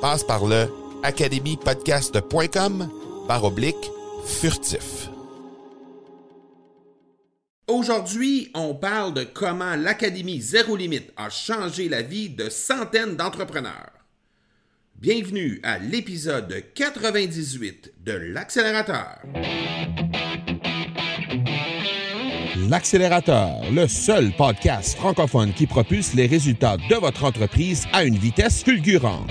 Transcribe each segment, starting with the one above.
Passe par le academypodcast.com par oblique furtif. Aujourd'hui, on parle de comment l'Académie Zéro Limite a changé la vie de centaines d'entrepreneurs. Bienvenue à l'épisode 98 de l'accélérateur. L'accélérateur, le seul podcast francophone qui propulse les résultats de votre entreprise à une vitesse fulgurante.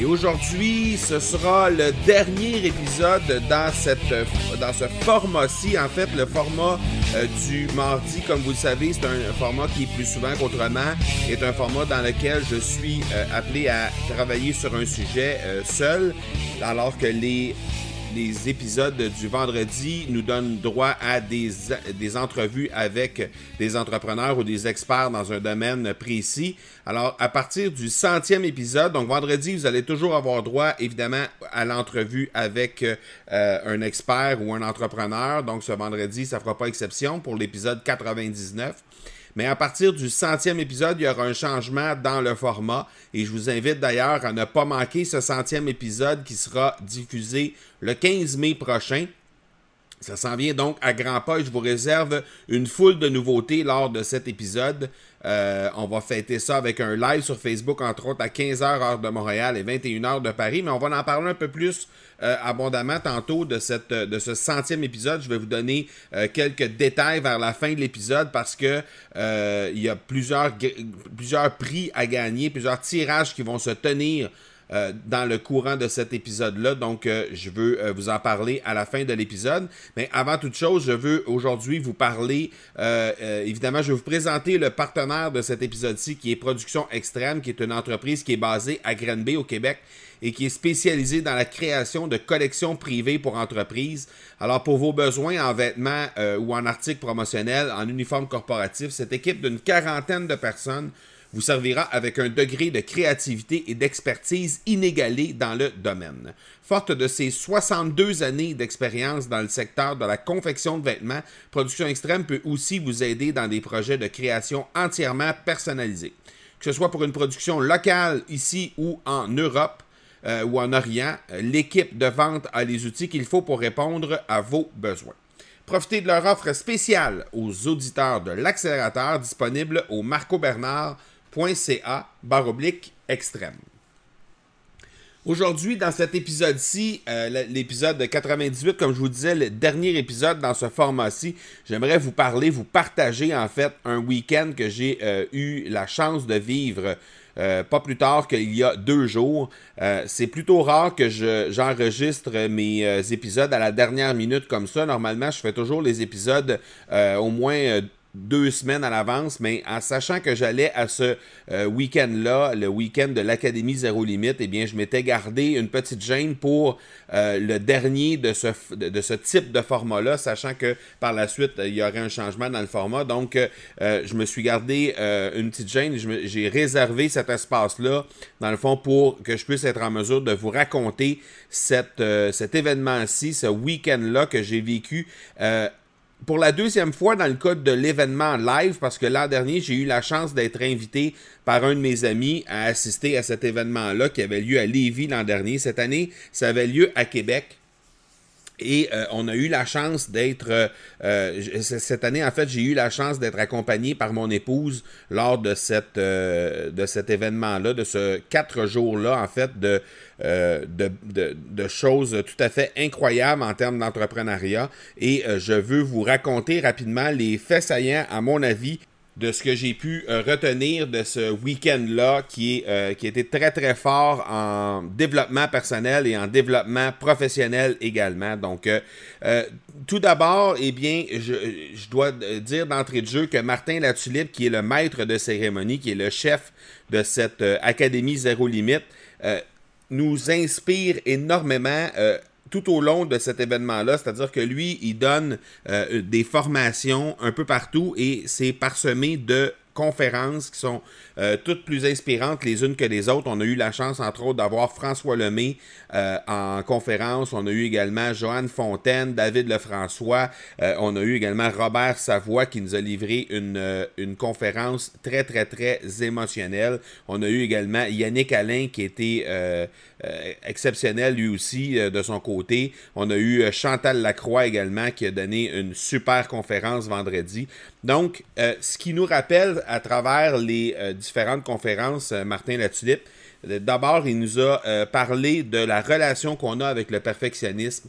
Et aujourd'hui, ce sera le dernier épisode dans, cette, dans ce format-ci. En fait, le format euh, du mardi, comme vous le savez, c'est un format qui plus souvent qu'autrement, est un format dans lequel je suis euh, appelé à travailler sur un sujet euh, seul, alors que les les épisodes du vendredi nous donnent droit à des, des entrevues avec des entrepreneurs ou des experts dans un domaine précis. Alors, à partir du centième épisode, donc vendredi, vous allez toujours avoir droit, évidemment, à l'entrevue avec euh, un expert ou un entrepreneur. Donc, ce vendredi, ça ne fera pas exception pour l'épisode 99. Mais à partir du centième épisode, il y aura un changement dans le format. Et je vous invite d'ailleurs à ne pas manquer ce centième épisode qui sera diffusé le 15 mai prochain. Ça s'en vient donc à grands pas et je vous réserve une foule de nouveautés lors de cet épisode. Euh, on va fêter ça avec un live sur Facebook, entre autres, à 15h heure de Montréal et 21h de Paris. Mais on va en parler un peu plus euh, abondamment tantôt de, cette, de ce centième épisode. Je vais vous donner euh, quelques détails vers la fin de l'épisode parce que il y a plusieurs, plusieurs prix à gagner, plusieurs tirages qui vont se tenir euh, dans le courant de cet épisode-là. Donc, euh, je veux euh, vous en parler à la fin de l'épisode. Mais avant toute chose, je veux aujourd'hui vous parler, évidemment, je vais vous présenter le partenaire de cet épisode-ci qui est Production Extrême, qui est une entreprise qui est basée à Granby, au Québec et qui est spécialisée dans la création de collections privées pour entreprises. Alors, pour vos besoins en vêtements ou en articles promotionnels, en uniforme corporatif, cette équipe d'une quarantaine de personnes vous servira avec un degré de créativité et d'expertise inégalé dans le domaine. Forte de ses 62 années d'expérience dans le secteur de la confection de vêtements, Production Extrême peut aussi vous aider dans des projets de création entièrement personnalisés. Que ce soit pour une production locale ici ou en Europe, euh, ou en Orient, l'équipe de vente a les outils qu'il faut pour répondre à vos besoins. Profitez de leur offre spéciale aux auditeurs de l'accélérateur disponible au Marco Bernard .ca oblique extrême. Aujourd'hui, dans cet épisode-ci, euh, l'épisode de 98, comme je vous disais, le dernier épisode dans ce format-ci, j'aimerais vous parler, vous partager en fait un week-end que j'ai euh, eu la chance de vivre euh, pas plus tard qu'il y a deux jours. c'est plutôt rare que j'enregistre mes épisodes à la dernière minute comme ça. Normalement, je fais toujours les épisodes au moins deux semaines à l'avance, mais en sachant que j'allais à ce euh, week-end-là, le week-end de l'Académie Zéro Limite, eh bien, je m'étais gardé une petite gêne pour euh, le dernier de ce, de, ce type de format-là, sachant que par la suite, il y aurait un changement dans le format. Donc, euh, je me suis gardé une petite gêne. J'ai réservé cet espace-là, dans le fond, pour que je puisse être en mesure de vous raconter cet événement-ci, ce week-end-là que j'ai vécu pour la deuxième fois dans le cadre de l'événement live, parce que l'an dernier, j'ai eu la chance d'être invité par un de mes amis à assister à cet événement-là qui avait lieu à Lévis l'an dernier. Cette année, ça avait lieu à Québec. Et euh, on a eu la chance d'être, euh, euh, cette année en fait, j'ai eu la chance d'être accompagné par mon épouse lors de, cette, de cet événement-là, de ce quatre jours-là en fait de, de, de, de, choses tout à fait incroyables en termes d'entrepreneuriat. Et je veux vous raconter rapidement les faits saillants, à mon avis, de ce que j'ai pu euh, retenir de ce week-end-là qui, est, euh, qui a été très très fort en développement personnel et en développement professionnel également. Donc, euh, tout d'abord, eh bien, je, je dois dire d'entrée de jeu que Martin Latulippe, qui est le maître de cérémonie, qui est le chef de cette Académie Zéro Limite, nous inspire énormément tout au long de cet événement-là, c'est-à-dire que lui, il donne euh, des formations un peu partout et c'est parsemé de conférences qui sont euh, toutes plus inspirantes les unes que les autres. On a eu la chance, entre autres, d'avoir François Lemay euh, en conférence. On a eu également Joanne Fontaine, David Lefrançois. Euh, on a eu également Robert Savoie qui nous a livré une, une conférence très, très, très émotionnelle. On a eu également Yannick Alain qui était exceptionnel lui aussi de son côté. On a eu Chantal Lacroix également qui a donné une super conférence vendredi. Donc, ce qui nous rappelle à travers les euh, différentes conférences, euh, Martin Latulippe, euh, d'abord, il nous a parlé de la relation qu'on a avec le perfectionnisme.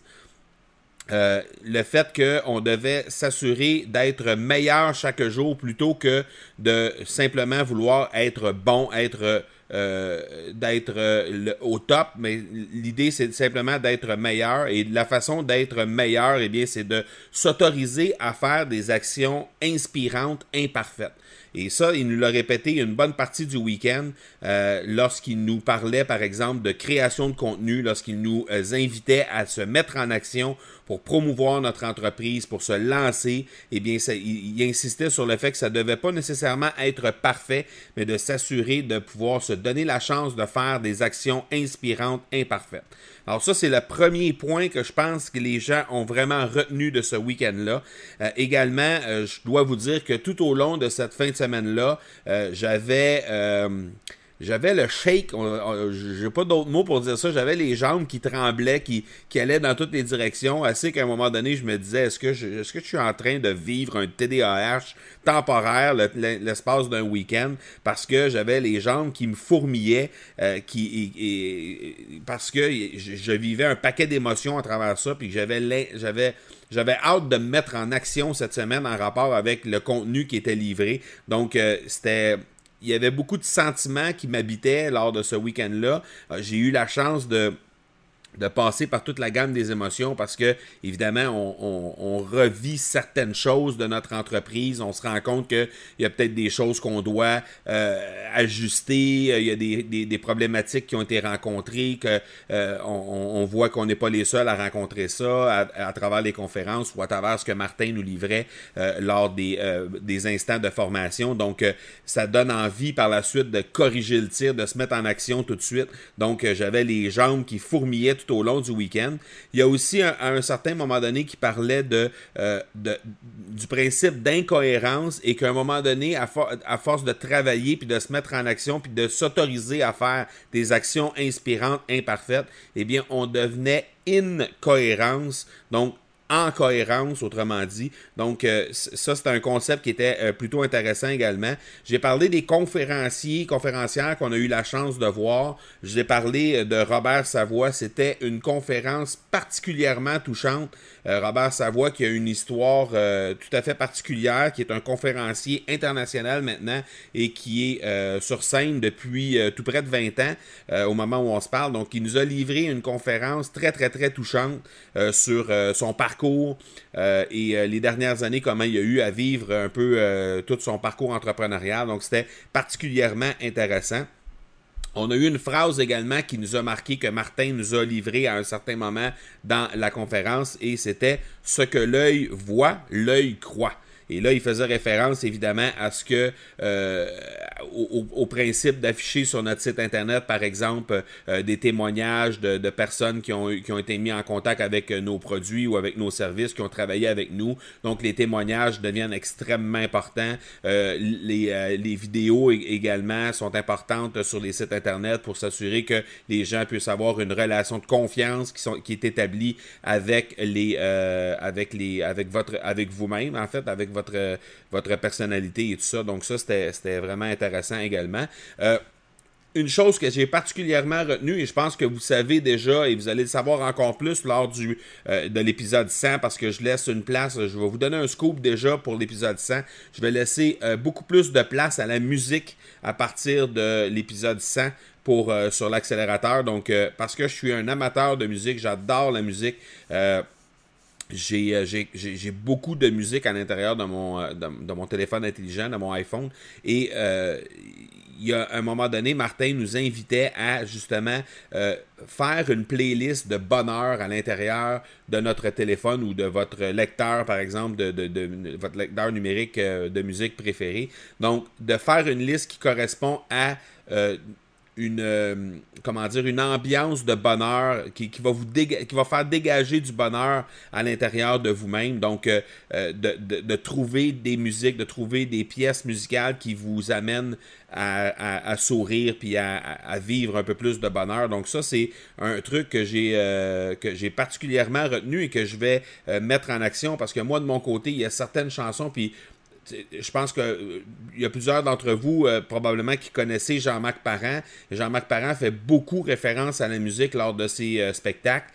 le fait qu'on devait s'assurer d'être meilleur chaque jour plutôt que de simplement vouloir être bon, être d'être au top, mais l'idée c'est simplement d'être meilleur et la façon d'être meilleur, eh bien, c'est de s'autoriser à faire des actions inspirantes, imparfaites. Et ça, il nous l'a répété une bonne partie du week-end euh, lorsqu'il nous parlait, par exemple, de création de contenu, lorsqu'il nous euh, invitait à se mettre en action pour promouvoir notre entreprise, pour se lancer. Eh bien, il, insistait sur le fait que ça ne devait pas nécessairement être parfait, mais de s'assurer de pouvoir se donner la chance de faire des actions inspirantes, imparfaites. Alors ça, c'est le premier point que je pense que les gens ont vraiment retenu de ce week-end-là. Euh, également, je dois vous dire que tout au long de cette fin de semaine-là, euh, j'avais euh, j'avais le shake, j'ai pas d'autres mots pour dire ça, j'avais les jambes qui tremblaient, qui, qui allaient dans toutes les directions, assez qu'à un moment donné, je me disais, est-ce que, je, est-ce que je suis en train de vivre un TDAH temporaire l'espace d'un week-end, parce que j'avais les jambes qui me fourmillaient, euh, qui, et, parce que je, vivais un paquet d'émotions à travers ça, puis j'avais, j'avais, j'avais hâte de me mettre en action cette semaine en rapport avec le contenu qui était livré. Donc, euh, c'était il y avait beaucoup de sentiments qui m'habitaient lors de ce week-end-là. Euh, j'ai eu la chance de de passer par toute la gamme des émotions parce que, évidemment, on, revit certaines choses de notre entreprise. On se rend compte qu'il y a peut-être des choses qu'on doit euh, ajuster. Il y a des, problématiques qui ont été rencontrées, que euh, on, voit qu'on n'est pas les seuls à rencontrer ça à, travers les conférences ou à travers ce que Martin nous livrait euh, lors des, des instants de formation. Donc, ça donne envie par la suite de corriger le tir, de se mettre en action tout de suite. Donc, j'avais les jambes qui fourmillaient tout au long du week-end. Il y a aussi un certain moment donné qui parlait euh, du principe d'incohérence et qu'à un moment donné, à, à, force de travailler puis de se mettre en action puis de s'autoriser à faire des actions inspirantes, imparfaites, eh bien, on devenait incohérence. Donc, en cohérence, autrement dit. Donc, euh, ça, c'est un concept qui était euh, plutôt intéressant également. J'ai parlé des conférenciers, conférencières qu'on a eu la chance de voir. J'ai parlé euh, de Robert Savoie. C'était une conférence particulièrement touchante. Robert Savoie qui a une histoire tout à fait particulière, qui est un conférencier international maintenant et qui est sur scène depuis tout près de 20 ans au moment où on se parle. Donc, il nous a livré une conférence très, très, très touchante sur son parcours parcours et les dernières années, comment il a eu à vivre un peu tout son parcours entrepreneurial. Donc, c'était particulièrement intéressant. On a eu une phrase également qui nous a marqué que Martin nous a livré à un certain moment dans la conférence et c'était ce que l'œil voit, l'œil croit. Et là, il faisait référence évidemment à ce que euh, au, principe d'afficher sur notre site internet, par exemple, euh, des témoignages de, personnes qui ont, qui ont été mis en contact avec euh, nos produits ou avec nos services, qui ont travaillé avec nous. Donc, les témoignages deviennent extrêmement importants. les, les vidéos également sont importantes sur les sites internet pour s'assurer que les gens puissent avoir une relation de confiance qui, sont, qui est établie avec les avec les avec votre avec vous-même en fait avec votre votre, votre personnalité et tout ça. Donc ça, c'était vraiment intéressant également. Euh, une chose que j'ai particulièrement retenue, et je pense que vous savez déjà, et vous allez le savoir encore plus lors euh, de l'épisode 100, parce que je laisse une place, je vais vous donner un scoop déjà pour l'épisode 100. Je vais laisser euh, beaucoup plus de place à la musique à partir de l'épisode 100 pour, sur l'accélérateur. Donc, parce que je suis un amateur de musique, j'adore la musique. Euh, j'ai beaucoup de musique à l'intérieur de mon, euh, de, mon téléphone intelligent, de mon iPhone. Et euh, il y a un moment donné, Martin nous invitait à justement faire une playlist de bonheur à l'intérieur de notre téléphone ou de votre lecteur, par exemple, de, de, de votre lecteur numérique de musique préférée. Donc, de faire une liste qui correspond à une euh, comment dire une ambiance de bonheur qui, va vous qui va faire dégager du bonheur à l'intérieur de vous-même. Donc euh, euh, de, trouver des musiques de trouver des pièces musicales qui vous amènent à, sourire puis à, vivre un peu plus de bonheur. Donc ça c'est un truc que j'ai que j'ai particulièrement retenu et que je vais mettre en action parce que moi de mon côté il y a certaines chansons puis je pense qu'il euh, y a plusieurs d'entre vous euh, probablement qui connaissez Jean-Marc Parent. Jean-Marc Parent fait beaucoup référence à la musique lors de ses euh, spectacles.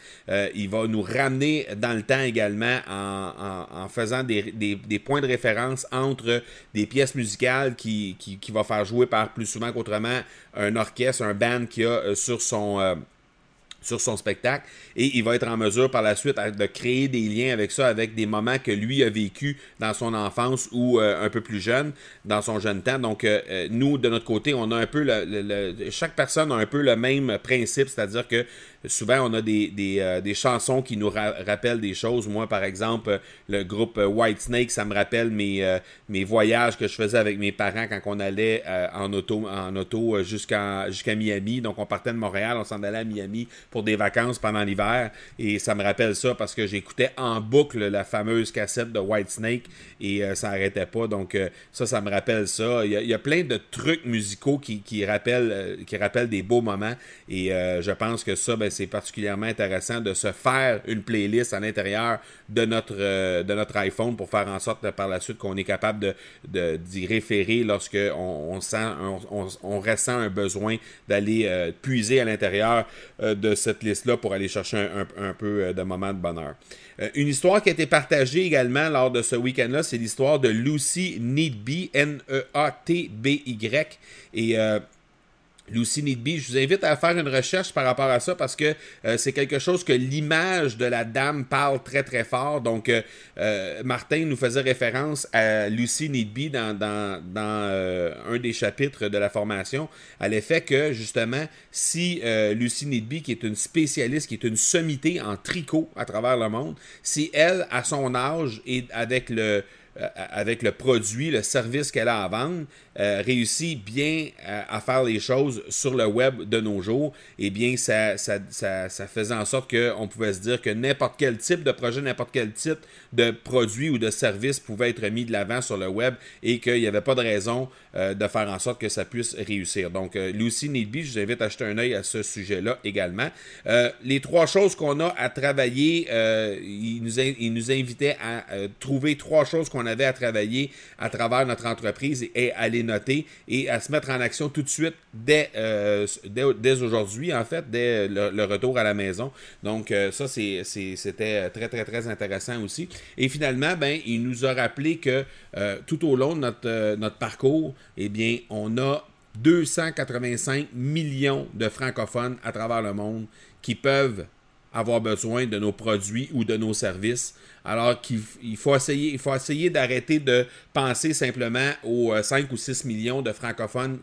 il va nous ramener dans le temps également en, faisant des, points de référence entre des pièces musicales qui, va faire jouer par plus souvent qu'autrement un orchestre, un band qui a sur son sur son spectacle et il va être en mesure par la suite de créer des liens avec ça, avec des moments que lui a vécu dans son enfance ou euh, un peu plus jeune, dans son jeune temps. Donc, euh, euh, nous, de notre côté, on a un peu le, chaque personne a un peu le même principe, c'est-à-dire que souvent on a des, des, chansons qui nous rappellent des choses. Moi, par exemple, le groupe White Snake, ça me rappelle mes, mes voyages que je faisais avec mes parents quand on allait en auto, en auto jusqu'à Miami. Donc, on partait de Montréal, on s'en allait à Miami pour des vacances pendant l'hiver. Et ça me rappelle ça parce que j'écoutais en boucle la fameuse cassette de White Snake et euh, ça n'arrêtait pas. Donc euh, ça, ça me rappelle ça. Il y, a, plein de trucs musicaux qui, rappellent, euh, qui rappellent des beaux moments. Et je pense que ça, ben, c'est particulièrement intéressant de se faire une playlist à l'intérieur de notre, de notre iPhone pour faire en sorte par la suite qu'on est capable de, d'y référer lorsque on, sent, on, ressent un besoin d'aller puiser à l'intérieur de cette liste-là pour aller chercher un, peu euh, de moments de bonheur. Euh, une histoire qui a été partagée également lors de ce week-end-là, c'est l'histoire de Lucy Needby, N-E-A-T-B-Y. Et euh, Lucy Needby. Je vous invite à faire une recherche par rapport à ça parce que euh, c'est quelque chose que l'image de la dame parle très très fort. Donc, euh, euh, Martin nous faisait référence à Lucy Needby dans, un des chapitres de la formation, à l'effet que justement, si Lucy Needby, qui est une spécialiste, qui est une sommité en tricot à travers le monde, si elle, à son âge et avec le avec le produit, le service qu'elle a à vendre, euh, réussit bien à, faire les choses sur le web de nos jours, eh bien, ça, ça, ça, faisait en sorte qu'on pouvait se dire que n'importe quel type de projet, n'importe quel type de produit ou de service pouvait être mis de l'avant sur le web et qu'il n'y avait pas de raison euh, de faire en sorte que ça puisse réussir. Donc, euh, Lucy Needby, je vous invite à jeter un œil à ce sujet-là également. les trois choses qu'on a à travailler, il, nous il nous invitait à trouver trois choses qu'on avait à travailler à travers notre entreprise et à les noter et à se mettre en action tout de suite dès, euh, dès, aujourd'hui, en fait, dès le, retour à la maison. Donc, euh, ça, c'était très, très, très intéressant aussi. Et finalement, ben, il nous a rappelé que euh, tout au long de notre, notre parcours, eh bien, on a 285 millions de francophones à travers le monde qui peuvent avoir besoin de nos produits ou de nos services. Alors qu'il faut essayer, d'arrêter de penser simplement aux 5 ou 6 millions de francophones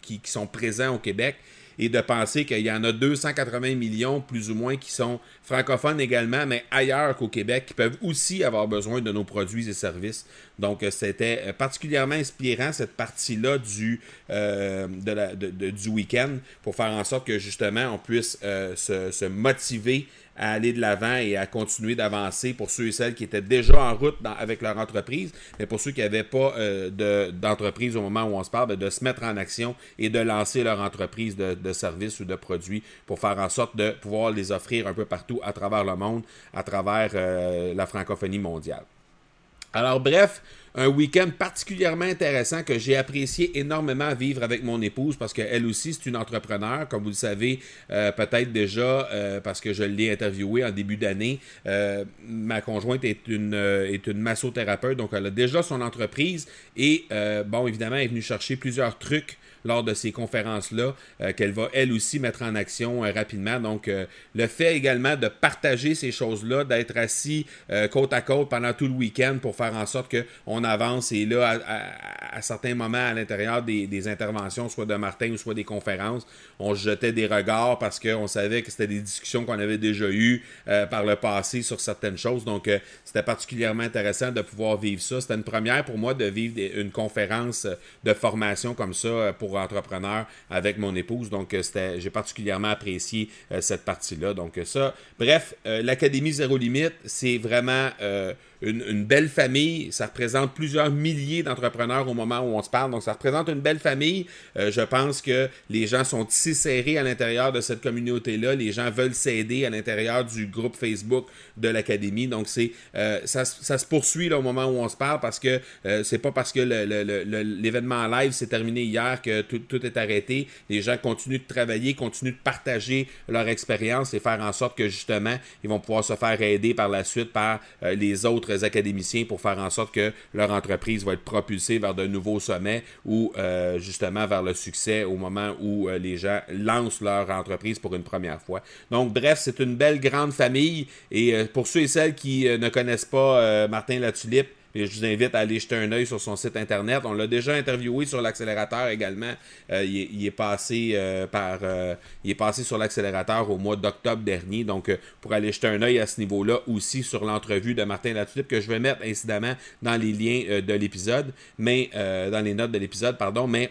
qui sont présents au Québec et de penser qu'il y en a 280 millions plus ou moins qui sont francophones également, mais ailleurs qu'au Québec, qui peuvent aussi avoir besoin de nos produits et services. Donc, euh, c'était euh, particulièrement inspirant cette partie-là du, euh, du week-end pour faire en sorte que justement on puisse se, se motiver à aller de l'avant et à continuer d'avancer pour ceux et celles qui étaient déjà en route avec leur entreprise, mais pour ceux qui n'avaient pas euh, d'entreprise au moment où on se parle, ben, de se mettre en action et de lancer leur entreprise de, de services ou de produits pour faire en sorte de pouvoir les offrir un peu partout à travers le monde, à travers euh, la francophonie mondiale. Alors bref, un week-end particulièrement intéressant que j'ai apprécié énormément vivre avec mon épouse parce qu'elle aussi, c'est une entrepreneur, comme vous le savez euh, peut-être déjà euh, parce que je l'ai interviewé en début d'année. Euh, ma conjointe est une, est une massothérapeute, donc elle a déjà son entreprise et, bon, évidemment, elle est venue chercher plusieurs trucs lors de ces conférences-là, euh, qu'elle va elle aussi mettre en action euh, rapidement. Donc, euh, le fait également de partager ces choses-là, d'être assis côte à côte pendant tout le week-end pour faire en sorte qu'on avance et là, à, certains moments à l'intérieur des, interventions, soit de Martin ou soit des conférences, on jetait des regards parce qu'on savait que c'était des discussions qu'on avait déjà eues par le passé sur certaines choses. Donc, c'était particulièrement intéressant de pouvoir vivre ça. C'était une première pour moi de vivre une conférence de formation comme ça pour entrepreneur avec mon épouse. Donc, euh, j'ai particulièrement apprécié euh, cette partie-là. Donc, euh, ça, bref, l'Académie Zéro Limite, c'est vraiment une, belle famille. Ça représente plusieurs milliers d'entrepreneurs au moment où on se parle. Donc, ça représente une belle famille. Euh, je pense que les gens sont si serrés à l'intérieur de cette communauté-là. Les gens veulent s'aider à l'intérieur du groupe Facebook de l'Académie. Donc, c'est euh, ça, se poursuit au moment où on se parle parce que euh, c'est pas parce que l'événement live s'est terminé hier que tout, est arrêté. Les gens continuent de travailler, continuent de partager leur expérience et faire en sorte que justement, ils vont pouvoir se faire aider par la suite par les autres académiciens pour faire en sorte que leur entreprise va être propulsée vers de nouveaux sommets ou euh, justement vers le succès au moment où euh, les gens lancent leur entreprise pour une première fois. Donc bref, c'est une belle grande famille et euh, pour ceux et celles qui ne connaissent pas Martin Latulippe, je vous invite à aller jeter un œil sur son site internet. On l'a déjà interviewé sur l'accélérateur également. Euh, il, est, passé euh, par euh, il est passé sur l'accélérateur au mois d'octobre dernier. Donc pour aller jeter un œil à ce niveau-là aussi sur l'entrevue de Martin Latulippe que je vais mettre incidemment dans les liens de l'épisode, mais dans les notes de l'épisode, pardon, mais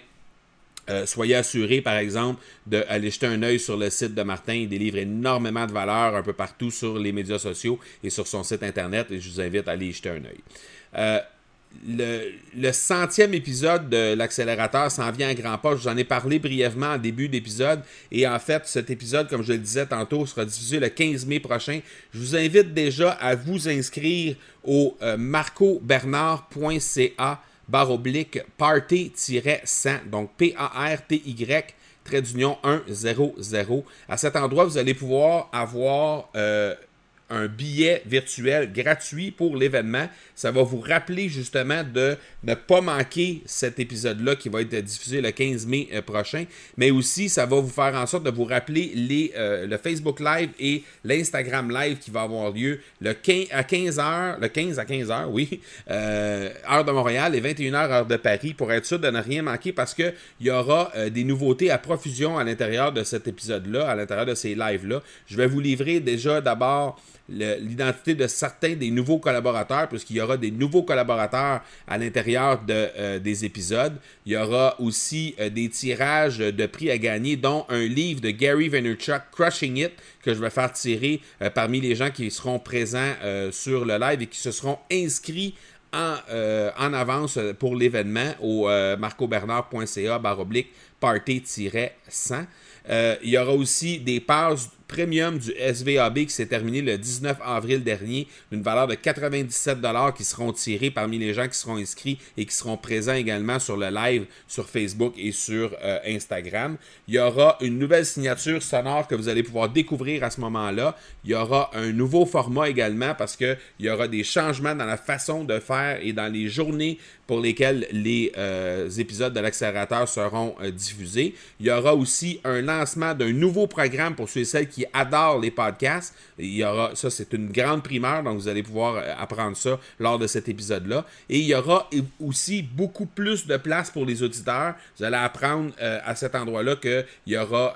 soyez assurés, par exemple, d'aller jeter un œil sur le site de Martin. Il délivre énormément de valeur un peu partout sur les médias sociaux et sur son site internet. Et je vous invite à aller y jeter un œil. Euh, le, centième épisode de l'accélérateur s'en vient à grands pas. Je vous en ai parlé brièvement en début d'épisode. Et en fait, cet épisode, comme je le disais tantôt, sera diffusé le 15 mai prochain. Je vous invite déjà à vous inscrire au euh, marcobernard.ca barre oblique party-100. Donc P-A-R-T-Y trait d'union 100. À cet endroit, vous allez pouvoir avoir euh, un billet virtuel gratuit pour l'événement. Ça va vous rappeler justement de ne pas manquer cet épisode-là qui va être diffusé le 15 mai euh, prochain. Mais aussi, ça va vous faire en sorte de vous rappeler les, euh, le Facebook Live et l'Instagram Live qui va avoir lieu le 15 à 15h, le 15 à 15h, oui, euh, heure de Montréal et 21h heure de Paris pour être sûr de ne rien manquer parce qu'il y aura des nouveautés à profusion à l'intérieur de cet épisode-là, à l'intérieur de ces lives-là. Je vais vous livrer déjà d'abord l'identité de certains des nouveaux collaborateurs, puisqu'il y aura des nouveaux collaborateurs à l'intérieur euh, des épisodes. Il y aura aussi euh, des tirages de prix à gagner, dont un livre de Gary Vaynerchuk, Crushing It, que je vais faire tirer euh, parmi les gens qui seront présents sur le live et qui se seront inscrits en, en avance pour l'événement au marcobernard.ca baroblique party-100. il y aura aussi des passes premium du SVAB qui s'est terminé le 19 avril dernier, d'une valeur de 97 qui seront tirés parmi les gens qui seront inscrits et qui seront présents également sur le live sur Facebook et sur euh, Instagram. Il y aura une nouvelle signature sonore que vous allez pouvoir découvrir à ce moment-là. Il y aura un nouveau format également parce qu'il y aura des changements dans la façon de faire et dans les journées pour lesquelles les euh, épisodes de l'accélérateur seront euh, diffusés. Il y aura aussi un lancement d'un nouveau programme pour ceux et celles qui qui adorent les podcasts. Il y aura, ça c'est une grande primeur, donc vous allez pouvoir euh, apprendre ça lors de cet épisode-là. Et il y aura aussi beaucoup plus de place pour les auditeurs. Vous allez apprendre euh, à cet endroit-là qu'il y aura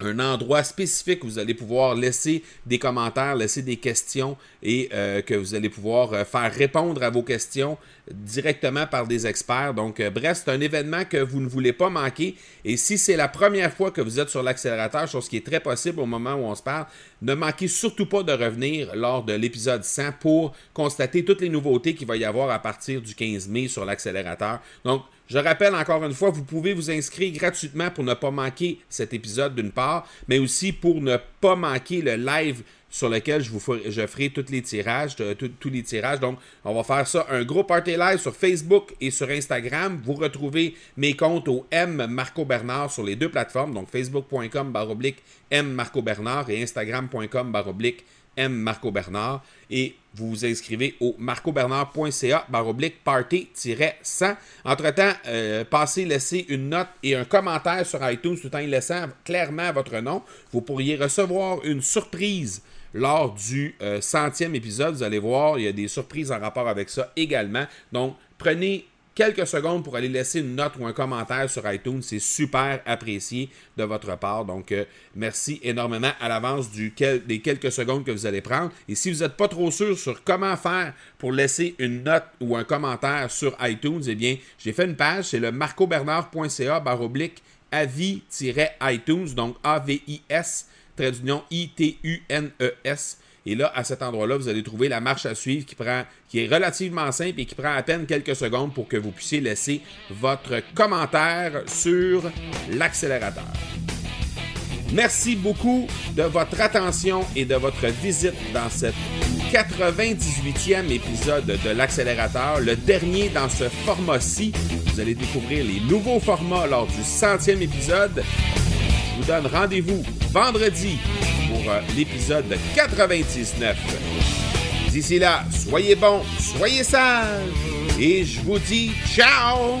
un endroit spécifique où vous allez pouvoir laisser des commentaires, laisser des questions et euh, que vous allez pouvoir euh, faire répondre à vos questions directement par des experts. Donc, euh, bref, c'est un événement que vous ne voulez pas manquer. Et si c'est la première fois que vous êtes sur l'accélérateur, chose qui est très possible au moment où on se parle, ne manquez surtout pas de revenir lors de l'épisode 100 pour constater toutes les nouveautés qu'il va y avoir à partir du 15 mai sur l'accélérateur. Donc, je rappelle encore une fois, vous pouvez vous inscrire gratuitement pour ne pas manquer cet épisode d'une part, mais aussi pour ne pas manquer le live sur lequel je ferai, tirages, tous les tirages. Donc, on va faire ça un gros party live sur Facebook et sur Instagram. Vous retrouvez mes comptes au M Marco Bernard sur les deux plateformes, donc facebook.com baroblique M Marco Bernard et instagram.com baroblique M Marco Bernard et vous vous inscrivez au marcobernard.ca baroblique party-100. Entre-temps, euh, passez, laissez une note et un commentaire sur iTunes tout en laissant clairement votre nom. Vous pourriez recevoir une surprise lors du euh, centième épisode. Vous allez voir, il y a des surprises en rapport avec ça également. Donc, prenez quelques secondes pour aller laisser une note ou un commentaire sur iTunes. C'est super apprécié de votre part. Donc, euh, merci énormément à l'avance des quelques secondes que vous allez prendre. Et si vous n'êtes pas trop sûr sur comment faire pour laisser une note ou un commentaire sur iTunes, eh bien, j'ai fait une page, c'est le marcobernard.ca baroblique avis-iTunes, donc A-V-I-S, trait d'union I-T-U-N-E-S. Et là, à cet endroit-là, vous allez trouver la marche à suivre qui, prend, qui est relativement simple et qui prend à peine quelques secondes pour que vous puissiez laisser votre commentaire sur l'accélérateur. Merci beaucoup de votre attention et de votre visite dans cette 98e épisode de l'accélérateur, le dernier dans ce format-ci. Vous allez découvrir les nouveaux formats lors du centième épisode. Je vous donne rendez-vous vendredi l'épisode 99. D'ici là, soyez bons, soyez sages, et je vous dis ciao